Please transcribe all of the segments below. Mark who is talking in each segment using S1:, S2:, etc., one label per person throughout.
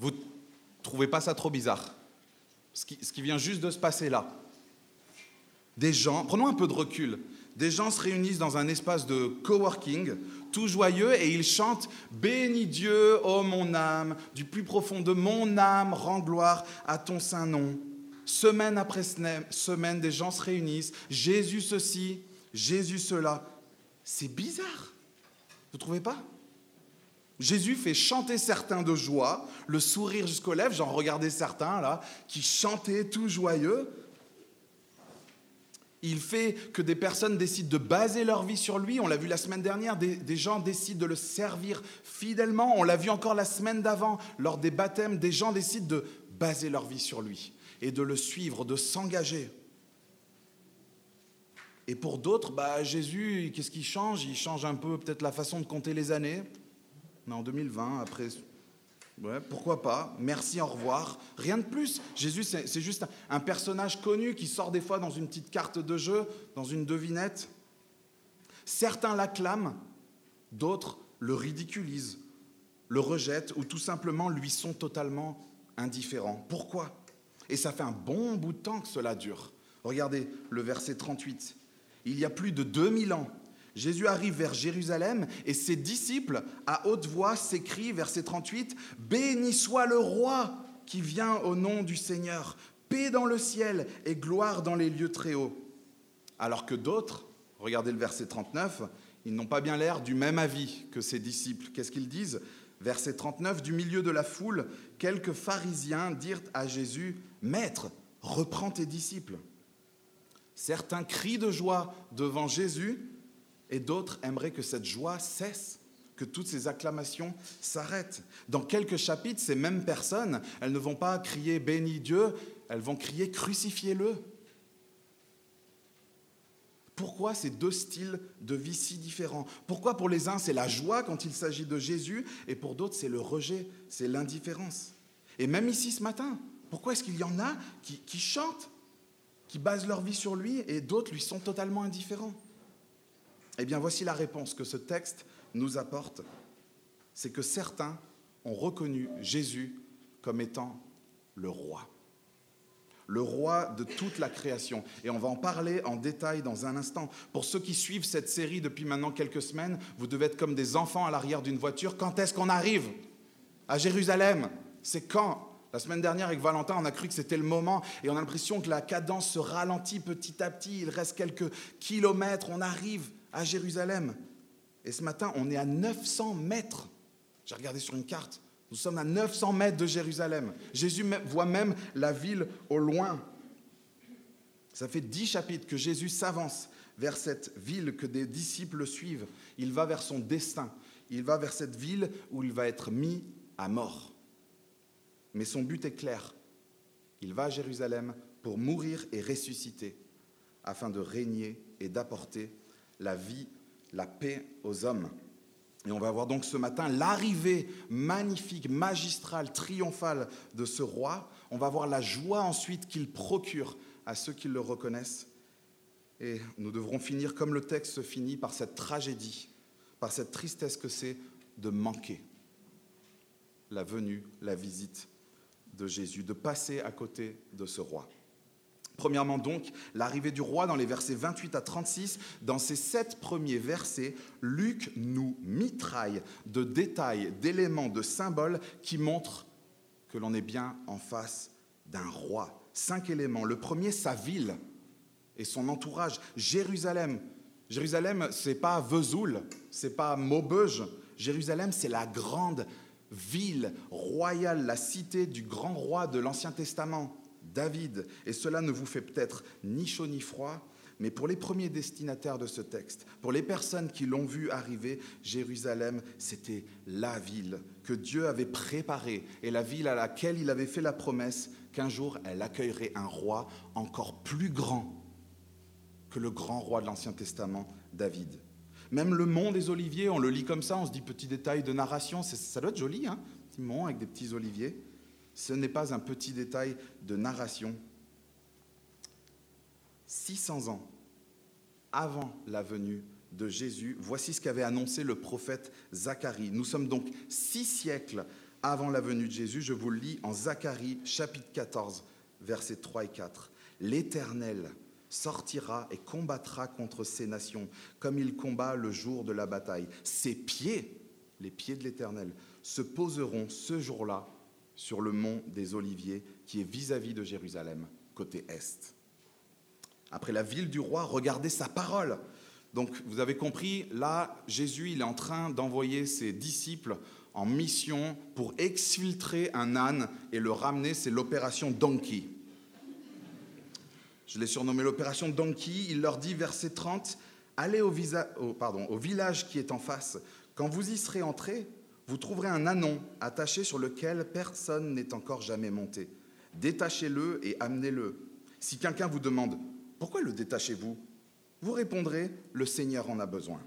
S1: Vous trouvez pas ça trop bizarre ce qui, vient juste de se passer là. Des gens, prenons un peu de recul, des gens se réunissent dans un espace de coworking, tout joyeux, et ils chantent Bénis Dieu, ô mon âme, du plus profond de mon âme, rends gloire à ton saint nom. Semaine après semaine, des gens se réunissent, Jésus ceci, Jésus cela. C'est bizarre, vous ne trouvez pas? Jésus fait chanter certains de joie, le sourire jusqu'aux lèvres, j'en regardais certains là, qui chantaient tout joyeux. Il fait que des personnes décident de baser leur vie sur lui. On l'a vu la semaine dernière, des, des, gens décident de le servir fidèlement. On l'a vu encore la semaine d'avant, lors des baptêmes, des gens décident de baser leur vie sur lui et de le suivre, de s'engager. Et pour d'autres, bah, Jésus, qu'est-ce qu'il change? Il change un peu peut-être la façon de compter les années. On est en 2020, après pourquoi pas Merci, au revoir. Rien de plus. Jésus, c'est juste un personnage connu qui sort des fois dans une petite carte de jeu, dans une devinette. Certains l'acclament, d'autres le ridiculisent, le rejettent ou tout simplement lui sont totalement indifférents. Pourquoi? Et ça fait un bon bout de temps que cela dure. Regardez le verset 38. Il y a plus de 2000 ans, Jésus arrive vers Jérusalem et ses disciples, à haute voix, s'écrient, verset 38, Béni soit le roi qui vient au nom du Seigneur, paix dans le ciel et gloire dans les lieux très hauts. Alors que d'autres, regardez le verset 39, ils n'ont pas bien l'air du même avis que ses disciples. Qu'est-ce qu'ils disent? Verset 39, du milieu de la foule, quelques pharisiens dirent à Jésus, Maître, reprends tes disciples. Certains crient de joie devant Jésus, et d'autres aimeraient que cette joie cesse, que toutes ces acclamations s'arrêtent. Dans quelques chapitres, ces mêmes personnes, elles ne vont pas crier béni Dieu, elles vont crier crucifiez-le. Pourquoi ces deux styles de vie si différents? Pourquoi pour les uns c'est la joie quand il s'agit de Jésus et pour d'autres c'est le rejet, c'est l'indifférence? Et même ici ce matin, pourquoi est-ce qu'il y en a qui, qui chantent, qui basent leur vie sur lui et d'autres lui sont totalement indifférents? Eh bien, voici la réponse que ce texte nous apporte. C'est que certains ont reconnu Jésus comme étant le roi. Le roi de toute la création. Et on va en parler en détail dans un instant. Pour ceux qui suivent cette série depuis maintenant quelques semaines, vous devez être comme des enfants à l'arrière d'une voiture. Quand est-ce qu'on arrive à Jérusalem? C'est quand? La semaine dernière, avec Valentin, on a cru que c'était le moment et on a l'impression que la cadence se ralentit petit à petit. Il reste quelques kilomètres, on arrive à Jérusalem. Et ce matin, on est à 900 mètres. J'ai regardé sur une carte. Nous sommes à 900 mètres de Jérusalem. Jésus voit même la ville au loin. Ça fait dix chapitres que Jésus s'avance vers cette ville que des disciples suivent. Il va vers son destin. Il va vers cette ville où il va être mis à mort. Mais son but est clair. Il va à Jérusalem pour mourir et ressusciter afin de régner et d'apporter la vie, la paix aux hommes. Et on va voir donc ce matin l'arrivée magnifique, magistrale, triomphale de ce roi. On va voir la joie ensuite qu'il procure à ceux qui le reconnaissent. Et nous devrons finir comme le texte se finit par cette tragédie, par cette tristesse que c'est de manquer la venue, la visite de Jésus, de passer à côté de ce roi. Premièrement donc, l'arrivée du roi dans les versets 28 à 36. Dans ces sept premiers versets, Luc nous mitraille de détails, d'éléments, de symboles qui montrent que l'on est bien en face d'un roi. Cinq éléments. Le premier, sa ville et son entourage. Jérusalem. Jérusalem, c'est pas Vesoul, c'est pas Maubeuge. Jérusalem, c'est la grande ville royale, la cité du grand roi de l'Ancien Testament. David, et cela ne vous fait peut-être ni chaud ni froid, mais pour les premiers destinataires de ce texte, pour les personnes qui l'ont vu arriver, Jérusalem, c'était la ville que Dieu avait préparée et la ville à laquelle il avait fait la promesse qu'un jour elle accueillerait un roi encore plus grand que le grand roi de l'Ancien Testament, David. Même le mont des oliviers, on le lit comme ça, on se dit petit détail de narration, ça doit être joli, hein petit mont avec des petits oliviers. Ce n'est pas un petit détail de narration. 600 ans avant la venue de Jésus, voici ce qu'avait annoncé le prophète Zacharie. Nous sommes donc six siècles avant la venue de Jésus. Je vous le lis en Zacharie chapitre 14, versets 3 et 4. L'Éternel sortira et combattra contre ces nations, comme il combat le jour de la bataille. Ses pieds, les pieds de l'Éternel, se poseront ce jour-là sur le mont des Oliviers, qui est vis-à-vis de Jérusalem, côté est. Après la ville du roi, regardez sa parole. Donc vous avez compris, là, Jésus, il est en train d'envoyer ses disciples en mission pour exfiltrer un âne et le ramener, c'est l'opération Donkey. Je l'ai surnommé l'opération Donkey. Il leur dit, verset 30, Allez au, village qui est en face. Quand vous y serez entrés, vous trouverez un anon attaché sur lequel personne n'est encore jamais monté. Détachez-le et amenez-le. Si quelqu'un vous demande Pourquoi le détachez-vous? Vous répondrez Le Seigneur en a besoin.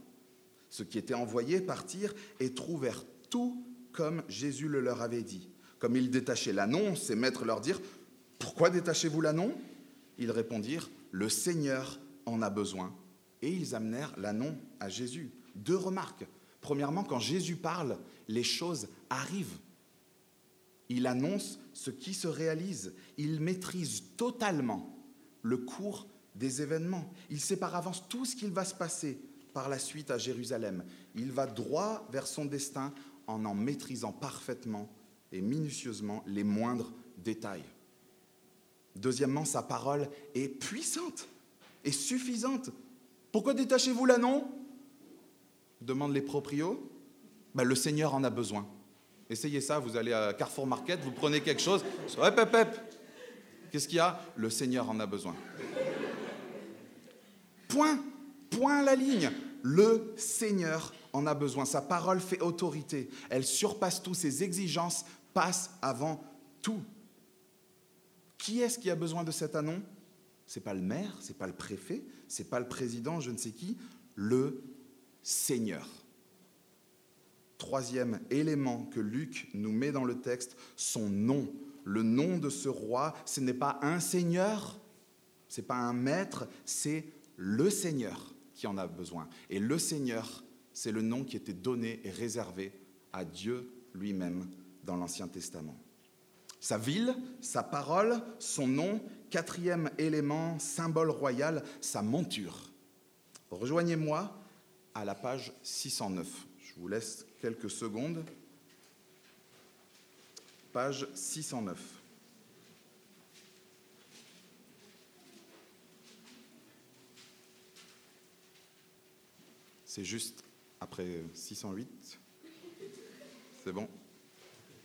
S1: Ceux qui étaient envoyés partirent et trouvèrent tout comme Jésus le leur avait dit. Comme ils détachaient l'anon, ses maîtres leur dirent Pourquoi détachez-vous l'anon? Ils répondirent Le Seigneur en a besoin. Et ils amenèrent l'anon à Jésus. Deux remarques. Premièrement, quand Jésus parle, les choses arrivent. Il annonce ce qui se réalise. Il maîtrise totalement le cours des événements. Il sait par avance tout ce qu'il va se passer par la suite à Jérusalem. Il va droit vers son destin en en maîtrisant parfaitement et minutieusement les moindres détails. Deuxièmement, sa parole est puissante et suffisante. Pourquoi détachez-vous là, non? Demandent les proprios. Ben, le Seigneur en a besoin. Essayez ça, vous allez à Carrefour Market, vous prenez quelque chose. Hop, hop, hop. Qu'est-ce qu'il y a? Le Seigneur en a besoin. Point, point la ligne. Le Seigneur en a besoin. Sa parole fait autorité. Elle surpasse tout. Ses exigences passent avant tout. Qui est-ce qui a besoin de cet anon? C'est pas le maire, c'est pas le préfet, c'est pas le président, je ne sais qui, le Seigneur. Troisième élément que Luc nous met dans le texte, son nom. Le nom de ce roi, ce n'est pas un seigneur, ce n'est pas un maître, c'est le Seigneur qui en a besoin. Et le Seigneur, c'est le nom qui était donné et réservé à Dieu lui-même dans l'Ancien Testament. Sa ville, sa parole, son nom, quatrième élément, symbole royal, sa monture. Rejoignez-moi à la page 609. Je vous laisse quelques secondes. Page 609. C'est juste après 608. C'est bon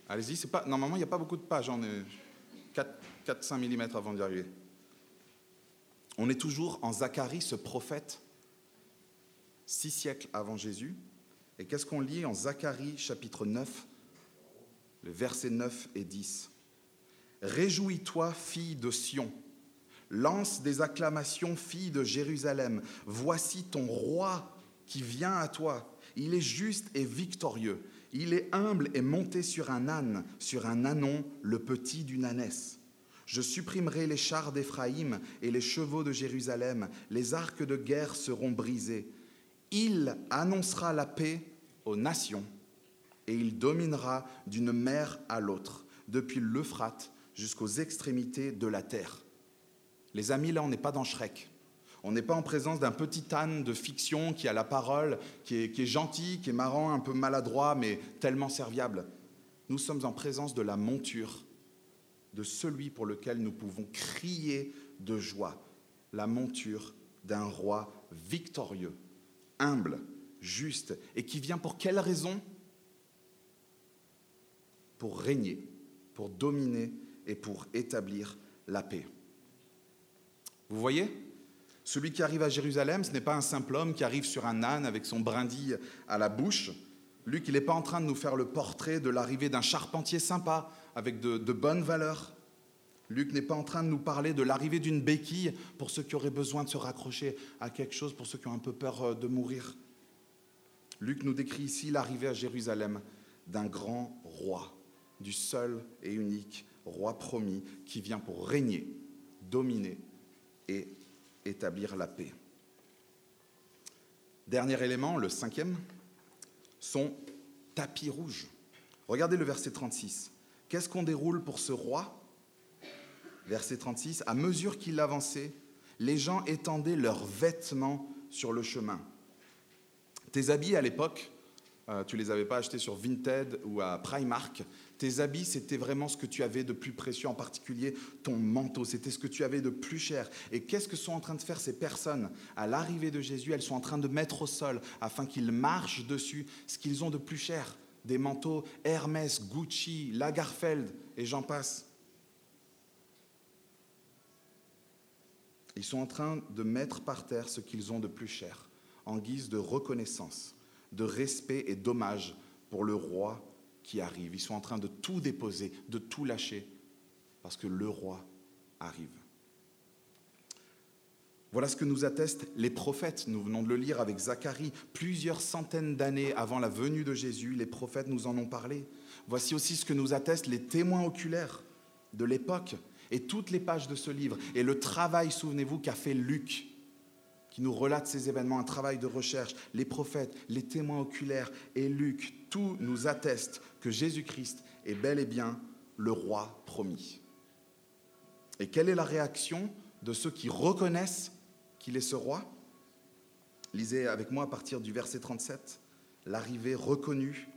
S1: Allez-y, c'est pas. Normalement, il n'y a pas beaucoup de pages, on est 4-5 mm avant d'y arriver. On est toujours en Zacharie, ce prophète, six siècles avant Jésus. Et qu'est-ce qu'on lit en Zacharie chapitre 9, les versets 9 et 10 Réjouis-toi, fille de Sion, lance des acclamations, fille de Jérusalem. Voici ton roi qui vient à toi. Il est juste et victorieux. Il est humble et monté sur un âne, sur un ânon, le petit d'une ânesse. Je supprimerai les chars d'Éphraïm et les chevaux de Jérusalem. Les arcs de guerre seront brisés. Il annoncera la paix aux nations et il dominera d'une mer à l'autre, depuis l'Euphrate jusqu'aux extrémités de la terre. Les amis, là, on n'est pas dans Shrek. On n'est pas en présence d'un petit âne de fiction qui a la parole, qui est, gentil, qui est marrant, un peu maladroit, mais tellement serviable. Nous sommes en présence de la monture de celui pour lequel nous pouvons crier de joie, la monture d'un roi victorieux, humble, juste, et qui vient pour quelle raison? Pour régner, pour dominer et pour établir la paix. Vous voyez? Celui qui arrive à Jérusalem, ce n'est pas un simple homme qui arrive sur un âne avec son brindille à la bouche. Luc, il n'est pas en train de nous faire le portrait de l'arrivée d'un charpentier sympa, avec de, de bonnes valeurs. Luc n'est pas en train de nous parler de l'arrivée d'une béquille pour ceux qui auraient besoin de se raccrocher à quelque chose, pour ceux qui ont un peu peur euh, de mourir. Luc nous décrit ici l'arrivée à Jérusalem d'un grand roi, du seul et unique roi promis qui vient pour régner, dominer et établir la paix. Dernier élément, le cinquième, son tapis rouge. Regardez le verset 36. Qu'est-ce qu'on déroule pour ce roi? Verset 36. À mesure qu'il avançait, les gens étendaient leurs vêtements sur le chemin. Tes habits à l'époque, euh, tu les avais pas achetés sur Vinted ou à Primark. Tes habits, c'était vraiment ce que tu avais de plus précieux, en particulier ton manteau. C'était ce que tu avais de plus cher. Et qu'est-ce que sont en train de faire ces personnes à l'arrivée de Jésus? Elles sont en train de mettre au sol, afin qu'ils marchent dessus, ce qu'ils ont de plus cher. Des manteaux Hermès, Gucci, Lagerfeld, et j'en passe. Ils sont en train de mettre par terre ce qu'ils ont de plus cher, en guise de reconnaissance, de respect et d'hommage pour le roi qui arrive. Ils sont en train de tout déposer, de tout lâcher, parce que le roi arrive. Voilà ce que nous attestent les prophètes. Nous venons de le lire avec Zacharie. Plusieurs centaines d'années avant la venue de Jésus, les prophètes nous en ont parlé. Voici aussi ce que nous attestent les témoins oculaires de l'époque et toutes les pages de ce livre, et le travail, souvenez-vous, qu'a fait Luc, qui nous relate ces événements, un travail de recherche, les prophètes, les témoins oculaires et Luc, tout nous atteste que Jésus-Christ est bel et bien le roi promis. Et quelle est la réaction de ceux qui reconnaissent qu'il est ce roi? Lisez avec moi à partir du verset 37, l'arrivée reconnue.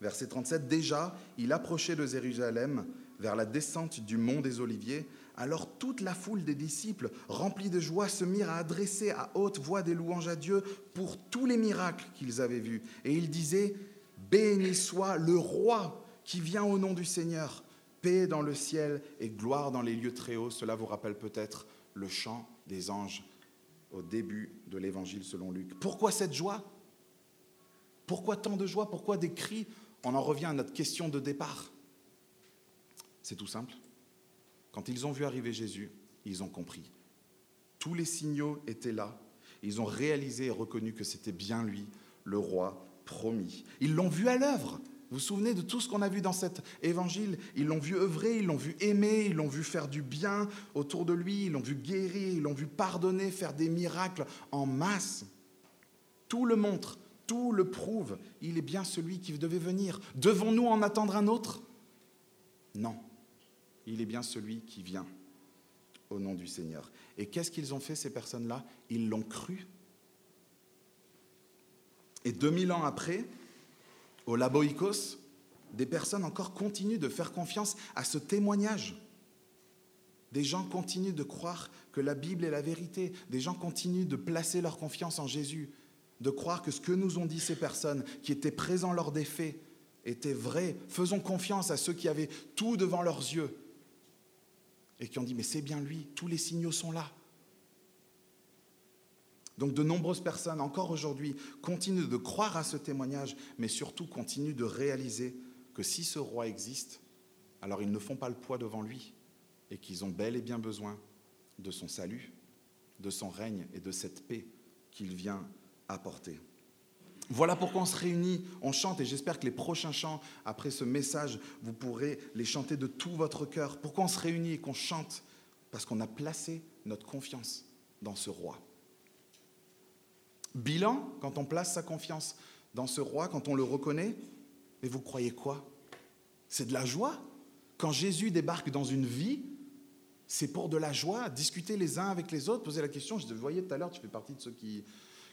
S1: Verset 37, déjà, il approchait de Jérusalem vers la descente du mont des Oliviers, alors toute la foule des disciples, remplis de joie, se mirent à adresser à haute voix des louanges à Dieu pour tous les miracles qu'ils avaient vus. Et ils disaient, Béni soit le roi qui vient au nom du Seigneur, paix dans le ciel et gloire dans les lieux très hauts. Cela vous rappelle peut-être le chant des anges au début de l'évangile selon Luc. Pourquoi cette joie? Pourquoi tant de joie? Pourquoi des cris? On en revient à notre question de départ. C'est tout simple. Quand ils ont vu arriver Jésus, ils ont compris. Tous les signaux étaient là. Ils ont réalisé et reconnu que c'était bien lui, le roi promis. Ils l'ont vu à l'œuvre. Vous vous souvenez de tout ce qu'on a vu dans cet évangile? Ils l'ont vu œuvrer, ils l'ont vu aimer, ils l'ont vu faire du bien autour de lui, ils l'ont vu guérir, ils l'ont vu pardonner, faire des miracles en masse. Tout le montre, tout le prouve. Il est bien celui qui devait venir. Devons-nous en attendre un autre? Non il est bien celui qui vient au nom du Seigneur. Et qu'est-ce qu'ils ont fait, ces personnes-là? Ils l'ont cru. Et 2000 ans après, au Laboikos, des personnes encore continuent de faire confiance à ce témoignage. Des gens continuent de croire que la Bible est la vérité. Des gens continuent de placer leur confiance en Jésus, de croire que ce que nous ont dit ces personnes qui étaient présents lors des faits était vrai. Faisons confiance à ceux qui avaient tout devant leurs yeux et qui ont dit, mais c'est bien lui, tous les signaux sont là. Donc de nombreuses personnes, encore aujourd'hui, continuent de croire à ce témoignage, mais surtout continuent de réaliser que si ce roi existe, alors ils ne font pas le poids devant lui, et qu'ils ont bel et bien besoin de son salut, de son règne et de cette paix qu'il vient apporter. Voilà pourquoi on se réunit, on chante, et j'espère que les prochains chants, après ce message, vous pourrez les chanter de tout votre cœur. Pourquoi on se réunit et qu'on chante? Parce qu'on a placé notre confiance dans ce roi. Bilan, quand on place sa confiance dans ce roi, quand on le reconnaît, mais vous croyez quoi? C'est de la joie? Quand Jésus débarque dans une vie, c'est pour de la joie, discuter les uns avec les autres, poser la question, je te voyais tout à l'heure, tu fais partie de ceux qui,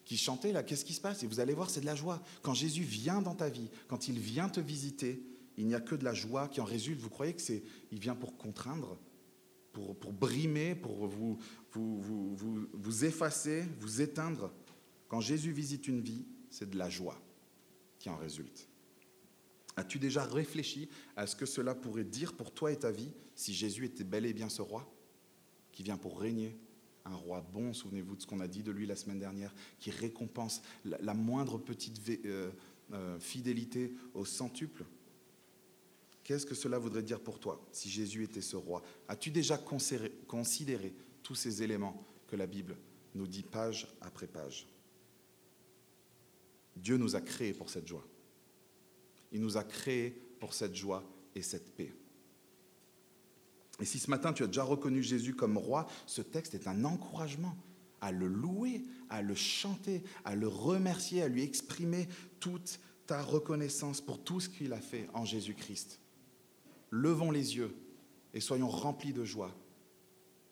S1: qui chantaient là, qu'est-ce qui se passe? Et vous allez voir, c'est de la joie. Quand Jésus vient dans ta vie, quand il vient te visiter, il n'y a que de la joie qui en résulte. Vous croyez que c'est, il vient pour contraindre, pour, pour brimer, pour vous, vous, vous, vous, vous effacer, vous éteindre? Quand Jésus visite une vie, c'est de la joie qui en résulte. As-tu déjà réfléchi à ce que cela pourrait dire pour toi et ta vie si Jésus était bel et bien ce roi qui vient pour régner? Un roi bon, souvenez-vous de ce qu'on a dit de lui la semaine dernière, qui récompense la, moindre petite euh, euh, fidélité au centuple. Qu'est-ce que cela voudrait dire pour toi si Jésus était ce roi? As-tu déjà considéré tous ces éléments que la Bible nous dit page après page? Dieu nous a créés pour cette joie. Il nous a créés pour cette joie et cette paix. Et si ce matin tu as déjà reconnu Jésus comme roi, ce texte est un encouragement à le louer, à le chanter, à le remercier, à lui exprimer toute ta reconnaissance pour tout ce qu'il a fait en Jésus-Christ. Levons les yeux et soyons remplis de joie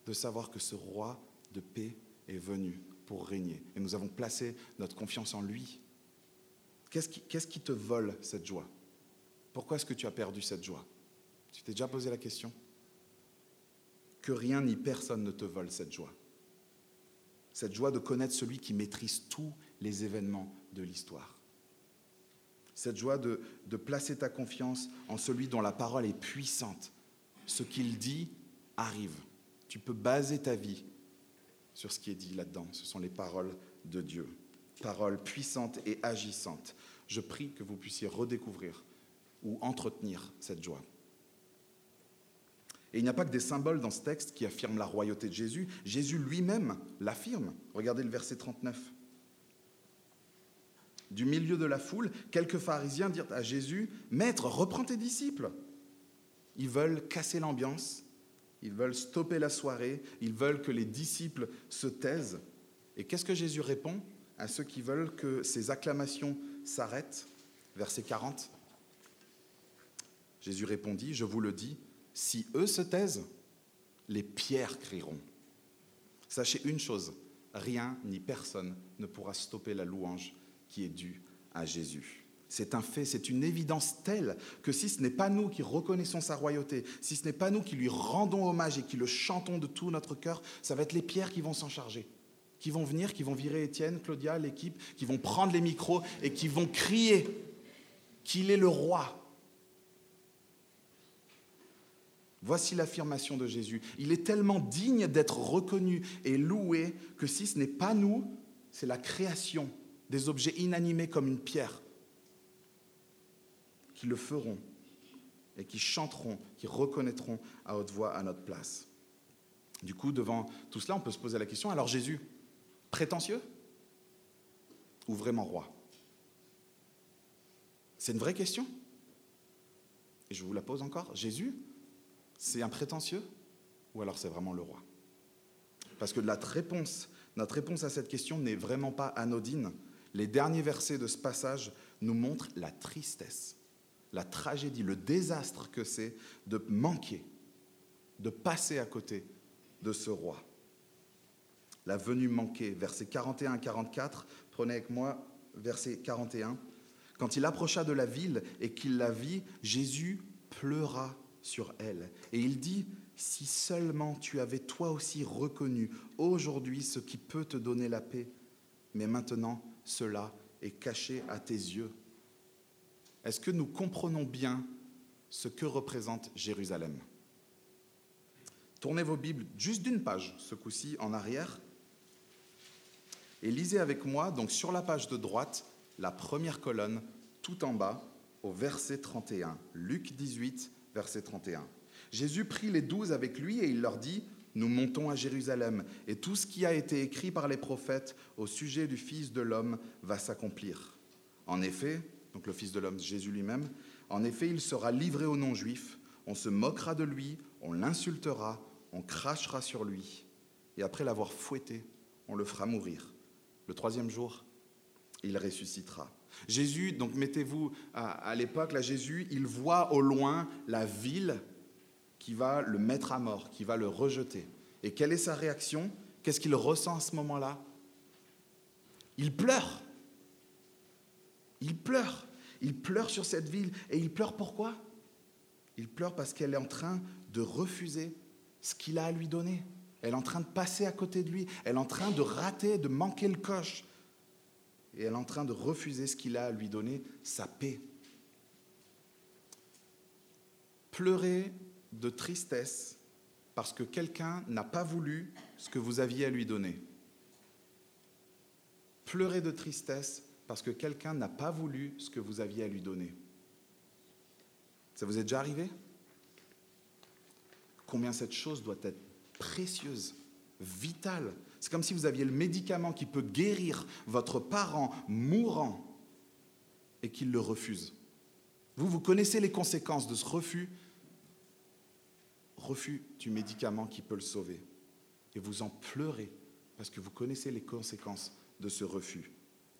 S1: de savoir que ce roi de paix est venu pour régner. Et nous avons placé notre confiance en lui. Qu'est-ce qui, qui, te vole cette joie? Pourquoi est-ce que tu as perdu cette joie? Tu t'es déjà posé la question? Que rien ni personne ne te vole cette joie. Cette joie de connaître celui qui maîtrise tous les événements de l'histoire. Cette joie de, de placer ta confiance en celui dont la parole est puissante. Ce qu'il dit arrive. Tu peux baser ta vie sur ce qui est dit là-dedans. Ce sont les paroles de Dieu. Paroles puissantes et agissantes. Je prie que vous puissiez redécouvrir ou entretenir cette joie. Et il n'y a pas que des symboles dans ce texte qui affirment la royauté de Jésus. Jésus lui-même l'affirme. Regardez le verset 39. Du milieu de la foule, quelques pharisiens dirent à Jésus, Maître, reprends tes disciples. Ils veulent casser l'ambiance, ils veulent stopper la soirée, ils veulent que les disciples se taisent. Et qu'est-ce que Jésus répond à ceux qui veulent que ces acclamations s'arrêtent? Verset 40. Jésus répondit, je vous le dis, si eux se taisent, les pierres crieront. Sachez une chose, rien ni personne ne pourra stopper la louange qui est due à Jésus. C'est un fait, c'est une évidence telle que si ce n'est pas nous qui reconnaissons sa royauté, si ce n'est pas nous qui lui rendons hommage et qui le chantons de tout notre cœur, ça va être les pierres qui vont s'en charger, qui vont venir, qui vont virer Étienne, Claudia, l'équipe, qui vont prendre les micros et qui vont crier qu'il est le roi. Voici l'affirmation de Jésus. Il est tellement digne d'être reconnu et loué que si ce n'est pas nous, c'est la création des objets inanimés comme une pierre qui le feront et qui chanteront, qui reconnaîtront à haute voix à notre place. Du coup, devant tout cela, on peut se poser la question, alors Jésus, prétentieux ou vraiment roi? C'est une vraie question? Et je vous la pose encore. Jésus, c'est un prétentieux ou alors c'est vraiment le roi? Parce que notre réponse, notre réponse à cette question n'est vraiment pas anodine. Les derniers versets de ce passage nous montrent la tristesse la tragédie, le désastre que c'est de manquer, de passer à côté de ce roi. La venue manquée, versets 41 à 44, prenez avec moi verset 41. Quand il approcha de la ville et qu'il la vit, Jésus pleura sur elle. Et il dit, si seulement tu avais toi aussi reconnu aujourd'hui ce qui peut te donner la paix, mais maintenant cela est caché à tes yeux. Est-ce que nous comprenons bien ce que représente Jérusalem? Tournez vos Bibles juste d'une page, ce coup-ci en arrière, et lisez avec moi, donc sur la page de droite, la première colonne, tout en bas, au verset 31. Luc 18, verset 31. Jésus prit les douze avec lui et il leur dit, Nous montons à Jérusalem, et tout ce qui a été écrit par les prophètes au sujet du Fils de l'homme va s'accomplir. En effet, donc le Fils de l'homme, Jésus lui-même. En effet, il sera livré aux non-juifs, on se moquera de lui, on l'insultera, on crachera sur lui, et après l'avoir fouetté, on le fera mourir. Le troisième jour, il ressuscitera. Jésus, donc mettez-vous à, l'époque, là Jésus, il voit au loin la ville qui va le mettre à mort, qui va le rejeter. Et quelle est sa réaction? Qu'est-ce qu'il ressent à ce moment-là? Il pleure. Il pleure. Il pleure sur cette ville. Et il pleure pourquoi? Il pleure parce qu'elle est en train de refuser ce qu'il a à lui donner. Elle est en train de passer à côté de lui. Elle est en train de rater, de manquer le coche. Et elle est en train de refuser ce qu'il a à lui donner, sa paix. Pleurer de tristesse parce que quelqu'un n'a pas voulu ce que vous aviez à lui donner. Pleurer de tristesse parce que quelqu'un n'a pas voulu ce que vous aviez à lui donner. Ça vous est déjà arrivé? Combien cette chose doit être précieuse, vitale. C'est comme si vous aviez le médicament qui peut guérir votre parent mourant et qu'il le refuse. Vous, vous connaissez les conséquences de ce refus, refus du médicament qui peut le sauver. Et vous en pleurez parce que vous connaissez les conséquences de ce refus.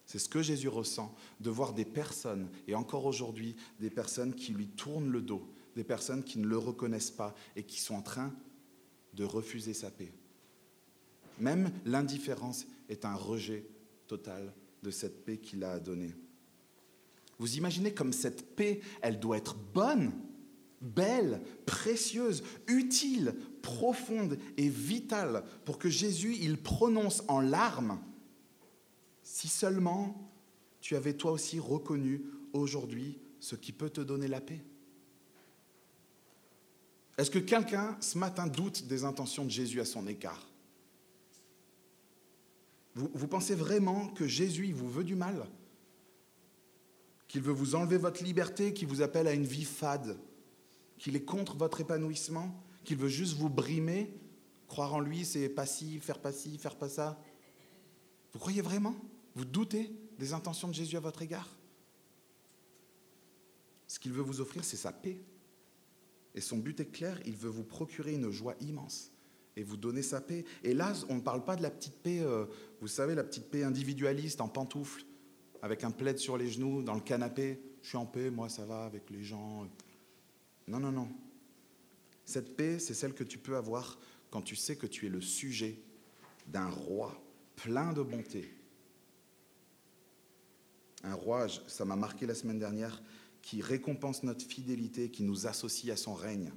S1: C'est ce que Jésus ressent, de voir des personnes, et encore aujourd'hui, des personnes qui lui tournent le dos, des personnes qui ne le reconnaissent pas et qui sont en train de refuser sa paix. Même l'indifférence est un rejet total de cette paix qu'il a donnée. Vous imaginez comme cette paix, elle doit être bonne, belle, précieuse, utile, profonde et vitale pour que Jésus, il prononce en larmes, si seulement tu avais toi aussi reconnu aujourd'hui ce qui peut te donner la paix. Est-ce que quelqu'un ce matin doute des intentions de Jésus à son égard? Vous, pensez vraiment que Jésus vous veut du mal? Qu'il veut vous enlever votre liberté, qu'il vous appelle à une vie fade? Qu'il est contre votre épanouissement? Qu'il veut juste vous brimer? Croire en lui, c'est pas ci, faire pas ci, faire pas ça? Vous croyez vraiment? Vous doutez des intentions de Jésus à votre égard? Ce qu'il veut vous offrir, c'est sa paix. Et son but est clair, il veut vous procurer une joie immense et vous donner sa paix. Et là, on ne parle pas de la petite paix, euh, vous savez, la petite paix individualiste en pantoufles, avec un plaid sur les genoux, dans le canapé. Je suis en paix, moi ça va avec les gens. Non, non, non. Cette paix, c'est celle que tu peux avoir quand tu sais que tu es le sujet d'un roi plein de bonté. Un roi, ça m'a marqué la semaine dernière, qui récompense notre fidélité, qui nous associe à son règne.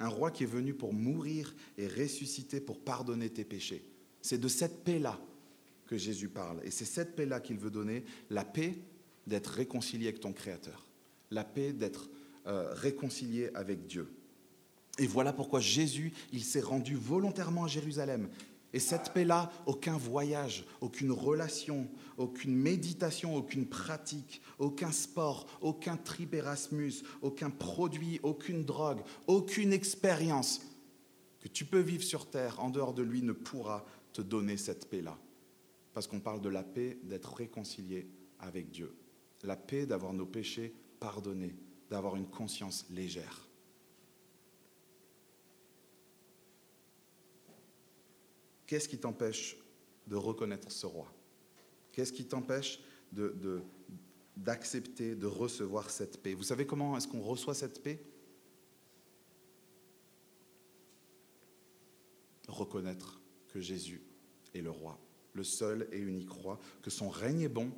S1: Un roi qui est venu pour mourir et ressusciter pour pardonner tes péchés. C'est de cette paix-là que Jésus parle. Et c'est cette paix-là qu'il veut donner, la paix d'être réconcilié avec ton Créateur, la paix d'être euh, réconcilié avec Dieu. Et voilà pourquoi Jésus, il s'est rendu volontairement à Jérusalem. Et cette paix-là, aucun voyage, aucune relation, aucune méditation, aucune pratique, aucun sport, aucun trip Erasmus, aucun produit, aucune drogue, aucune expérience que tu peux vivre sur terre en dehors de lui ne pourra te donner cette paix-là. Parce qu'on parle de la paix d'être réconcilié avec Dieu. La paix d'avoir nos péchés pardonnés, d'avoir une conscience légère. Qu'est-ce qui t'empêche de reconnaître ce roi? Qu'est-ce qui t'empêche d'accepter, de, recevoir cette paix? Vous savez comment est-ce qu'on reçoit cette paix? Reconnaître que Jésus est le roi, le seul et unique roi, que son règne est bon,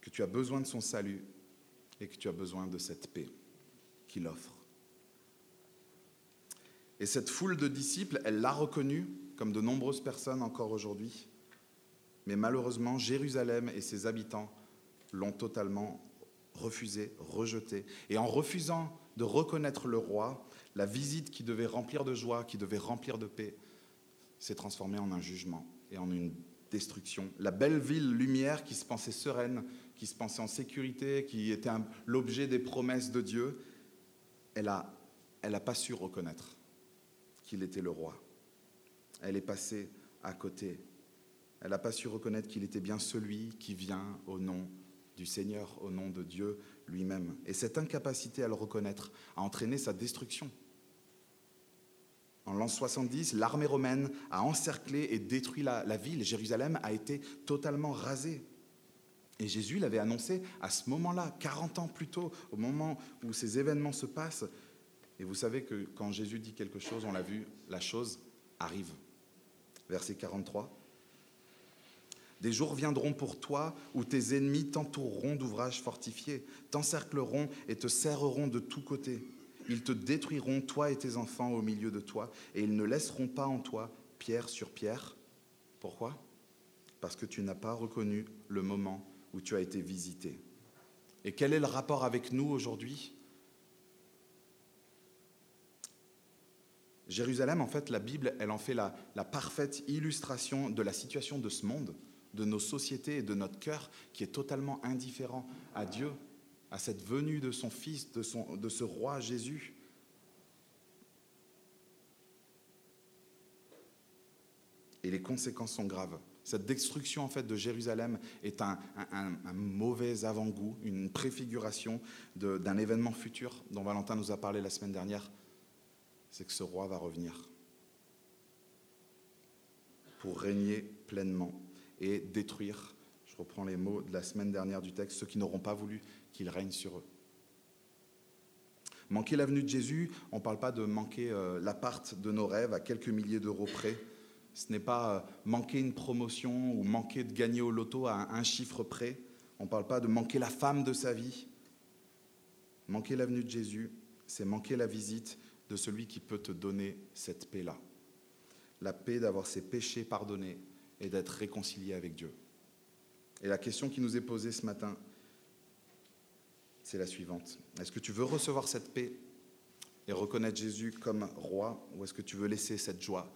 S1: que tu as besoin de son salut et que tu as besoin de cette paix qu'il offre. Et cette foule de disciples, elle l'a reconnu, comme de nombreuses personnes encore aujourd'hui. Mais malheureusement, Jérusalem et ses habitants l'ont totalement refusé, rejeté. Et en refusant de reconnaître le roi, la visite qui devait remplir de joie, qui devait remplir de paix, s'est transformée en un jugement et en une destruction. La belle ville lumière qui se pensait sereine, qui se pensait en sécurité, qui était l'objet des promesses de Dieu, elle n'a elle a pas su reconnaître qu'il était le roi. Elle est passée à côté. Elle n'a pas su reconnaître qu'il était bien celui qui vient au nom du Seigneur, au nom de Dieu lui-même. Et cette incapacité à le reconnaître a entraîné sa destruction. En l'an 70, l'armée romaine a encerclé et détruit la, ville. Jérusalem a été totalement rasée. Et Jésus l'avait annoncé à ce moment-là, 40 ans plus tôt, au moment où ces événements se passent. Et vous savez que quand Jésus dit quelque chose, on l'a vu, la chose arrive. Verset 43. Des jours viendront pour toi où tes ennemis t'entoureront d'ouvrages fortifiés, t'encercleront et te serreront de tous côtés. Ils te détruiront, toi et tes enfants, au milieu de toi, et ils ne laisseront pas en toi pierre sur pierre. Pourquoi? Parce que tu n'as pas reconnu le moment où tu as été visité. Et quel est le rapport avec nous aujourd'hui? Jérusalem, en fait, la Bible, elle en fait la, parfaite illustration de la situation de ce monde, de nos sociétés et de notre cœur qui est totalement indifférent à Dieu, à cette venue de son Fils, de, son, de ce roi Jésus. Et les conséquences sont graves. Cette destruction en fait de Jérusalem est un, un mauvais avant-goût, une préfiguration d'un événement futur dont Valentin nous a parlé la semaine dernière, c'est que ce roi va revenir pour régner pleinement et détruire reprends les mots de la semaine dernière du texte, ceux qui n'auront pas voulu qu'il règne sur eux. Manquer l'avenue de Jésus, on ne parle pas de manquer euh, l'appart de nos rêves à quelques milliers d'euros près. Ce n'est pas euh, manquer une promotion ou manquer de gagner au loto à un chiffre près. On ne parle pas de manquer la femme de sa vie. Manquer l'avenue de Jésus, c'est manquer la visite de celui qui peut te donner cette paix-là. La paix d'avoir ses péchés pardonnés et d'être réconcilié avec Dieu. Et la question qui nous est posée ce matin, c'est la suivante. Est-ce que tu veux recevoir cette paix et reconnaître Jésus comme roi, ou est-ce que tu veux laisser cette joie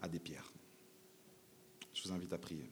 S1: à des pierres? Je vous invite à prier.